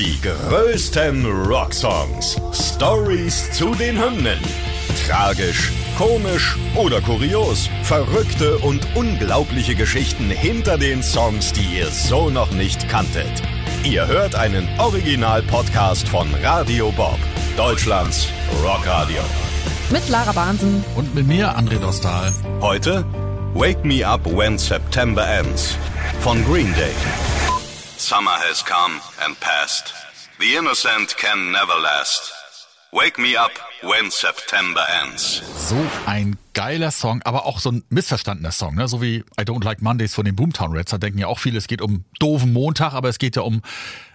Die größten Rocksongs. Stories zu den Hymnen. Tragisch, komisch oder kurios. Verrückte und unglaubliche Geschichten hinter den Songs, die ihr so noch nicht kanntet. Ihr hört einen Original-Podcast von Radio Bob, Deutschlands Rockradio. Mit Lara Bahnsen. Und mit mir, André Dostal. Heute Wake Me Up When September Ends von Green Day. Summer has come and passed. The innocent can never last. Wake me up when September ends. So ein geiler Song, aber auch so ein missverstandener Song, ne? so wie I Don't Like Mondays von den Boomtown Reds. Da denken ja auch viele, es geht um doofen Montag, aber es geht ja um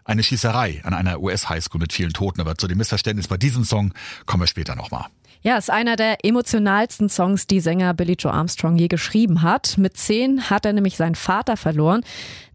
eine Schießerei an einer US-Highschool mit vielen Toten. Aber zu dem Missverständnis bei diesem Song kommen wir später nochmal. Ja, ist einer der emotionalsten Songs, die Sänger Billy Joe Armstrong je geschrieben hat. Mit zehn hat er nämlich seinen Vater verloren.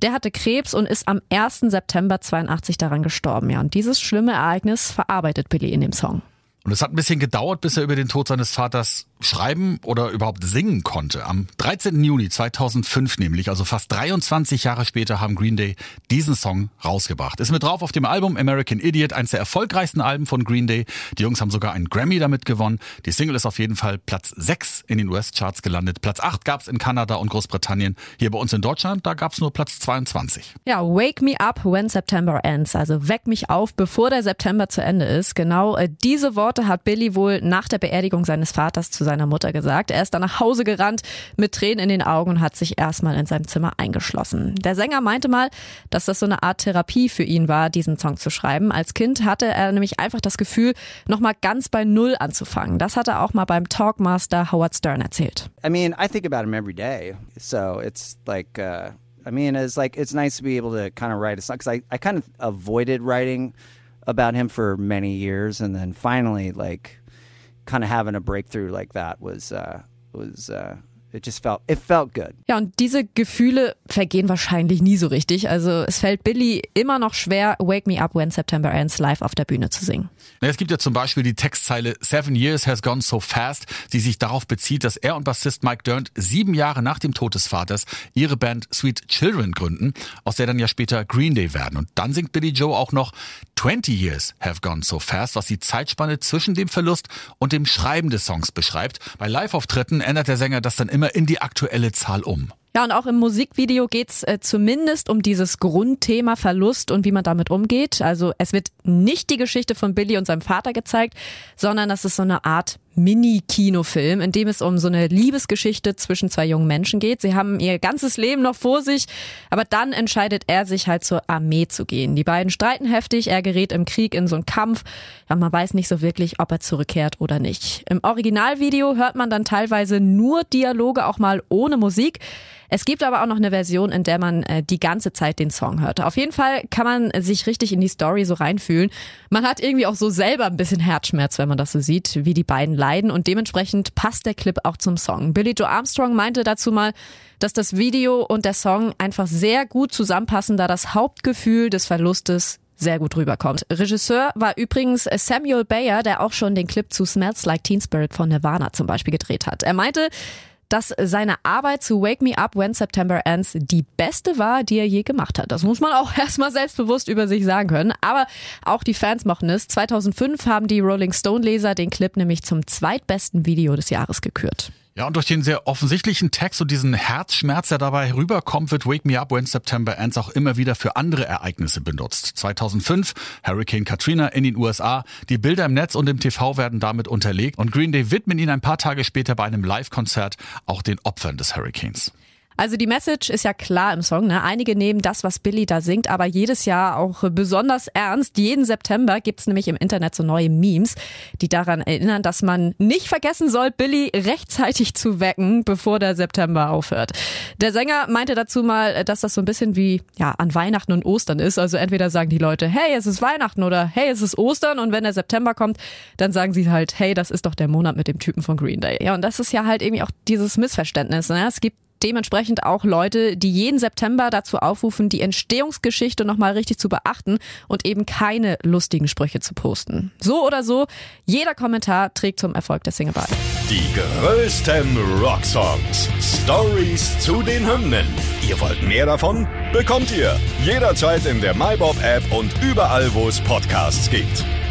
Der hatte Krebs und ist am 1. September 82 daran gestorben. Ja, und dieses schlimme Ereignis verarbeitet Billy in dem Song. Und es hat ein bisschen gedauert, bis er über den Tod seines Vaters schreiben oder überhaupt singen konnte. Am 13. Juni 2005 nämlich, also fast 23 Jahre später, haben Green Day diesen Song rausgebracht. Ist mit drauf auf dem Album American Idiot, eines der erfolgreichsten Alben von Green Day. Die Jungs haben sogar einen Grammy damit gewonnen. Die Single ist auf jeden Fall Platz 6 in den US-Charts gelandet. Platz 8 gab's in Kanada und Großbritannien. Hier bei uns in Deutschland, da gab's nur Platz 22. Ja, Wake Me Up When September Ends, also weck mich auf, bevor der September zu Ende ist. Genau äh, diese Worte Worte hat Billy wohl nach der Beerdigung seines Vaters zu seiner Mutter gesagt. Er ist dann nach Hause gerannt mit Tränen in den Augen und hat sich erstmal in seinem Zimmer eingeschlossen. Der Sänger meinte mal, dass das so eine Art Therapie für ihn war, diesen Song zu schreiben. Als Kind hatte er nämlich einfach das Gefühl, nochmal ganz bei Null anzufangen. Das hat er auch mal beim Talkmaster Howard Stern erzählt. I mean, I think about him every day. So it's like, uh, I mean, it's like, it's nice to be able to kind of write a song because I, I kind of avoided writing about him for many years, and then finally, like, kind of having a breakthrough like that was uh, was uh, it just felt it felt good. Ja, und diese Gefühle vergehen wahrscheinlich nie so richtig. Also es fällt Billy immer noch schwer, Wake Me Up When September Ends live auf der Bühne zu singen. Es gibt ja zum Beispiel die Textzeile Seven Years has gone so fast, die sich darauf bezieht, dass er und Bassist Mike Durnt sieben Jahre nach dem Tod des Vaters ihre Band Sweet Children gründen, aus der dann ja später Green Day werden. Und dann singt Billy Joe auch noch 20 Years have gone so fast, was die Zeitspanne zwischen dem Verlust und dem Schreiben des Songs beschreibt. Bei Live-Auftritten ändert der Sänger das dann immer in die aktuelle Zahl um. Ja, und auch im Musikvideo geht's äh, zumindest um dieses Grundthema Verlust und wie man damit umgeht. Also es wird nicht die Geschichte von Billy und seinem Vater gezeigt, sondern das ist so eine Art Mini-Kinofilm, in dem es um so eine Liebesgeschichte zwischen zwei jungen Menschen geht. Sie haben ihr ganzes Leben noch vor sich, aber dann entscheidet er sich halt zur Armee zu gehen. Die beiden streiten heftig, er gerät im Krieg in so einen Kampf. Ja, man weiß nicht so wirklich, ob er zurückkehrt oder nicht. Im Originalvideo hört man dann teilweise nur Dialoge, auch mal ohne Musik. Es gibt aber auch noch eine Version, in der man äh, die ganze Zeit den Song hört. Auf jeden Fall kann man sich richtig in die Story so reinfühlen. Man hat irgendwie auch so selber ein bisschen Herzschmerz, wenn man das so sieht, wie die beiden leiden und dementsprechend passt der Clip auch zum Song. Billy Joe Armstrong meinte dazu mal, dass das Video und der Song einfach sehr gut zusammenpassen, da das Hauptgefühl des Verlustes sehr gut rüberkommt. Regisseur war übrigens Samuel Bayer, der auch schon den Clip zu Smells Like Teen Spirit von Nirvana zum Beispiel gedreht hat. Er meinte, dass seine Arbeit zu Wake Me Up When September Ends die beste war, die er je gemacht hat. Das muss man auch erstmal selbstbewusst über sich sagen können. Aber auch die Fans mochten es. 2005 haben die Rolling Stone Leser den Clip nämlich zum zweitbesten Video des Jahres gekürt. Ja, und durch den sehr offensichtlichen Text und diesen Herzschmerz, der dabei herüberkommt, wird Wake Me Up When September Ends auch immer wieder für andere Ereignisse benutzt. 2005 Hurricane Katrina in den USA. Die Bilder im Netz und im TV werden damit unterlegt und Green Day widmen ihn ein paar Tage später bei einem Live-Konzert auch den Opfern des Hurricanes. Also die Message ist ja klar im Song. Ne? Einige nehmen das, was Billy da singt, aber jedes Jahr auch besonders ernst. Jeden September gibt's nämlich im Internet so neue Memes, die daran erinnern, dass man nicht vergessen soll, Billy rechtzeitig zu wecken, bevor der September aufhört. Der Sänger meinte dazu mal, dass das so ein bisschen wie ja an Weihnachten und Ostern ist. Also entweder sagen die Leute, hey, es ist Weihnachten oder hey, es ist Ostern und wenn der September kommt, dann sagen sie halt, hey, das ist doch der Monat mit dem Typen von Green Day. Ja, und das ist ja halt irgendwie auch dieses Missverständnis. Ne? Es gibt dementsprechend auch Leute, die jeden September dazu aufrufen, die Entstehungsgeschichte nochmal richtig zu beachten und eben keine lustigen Sprüche zu posten. So oder so, jeder Kommentar trägt zum Erfolg der Single bei. Die größten Rocksongs. Stories zu den Hymnen. Ihr wollt mehr davon? Bekommt ihr jederzeit in der MyBob-App und überall, wo es Podcasts gibt.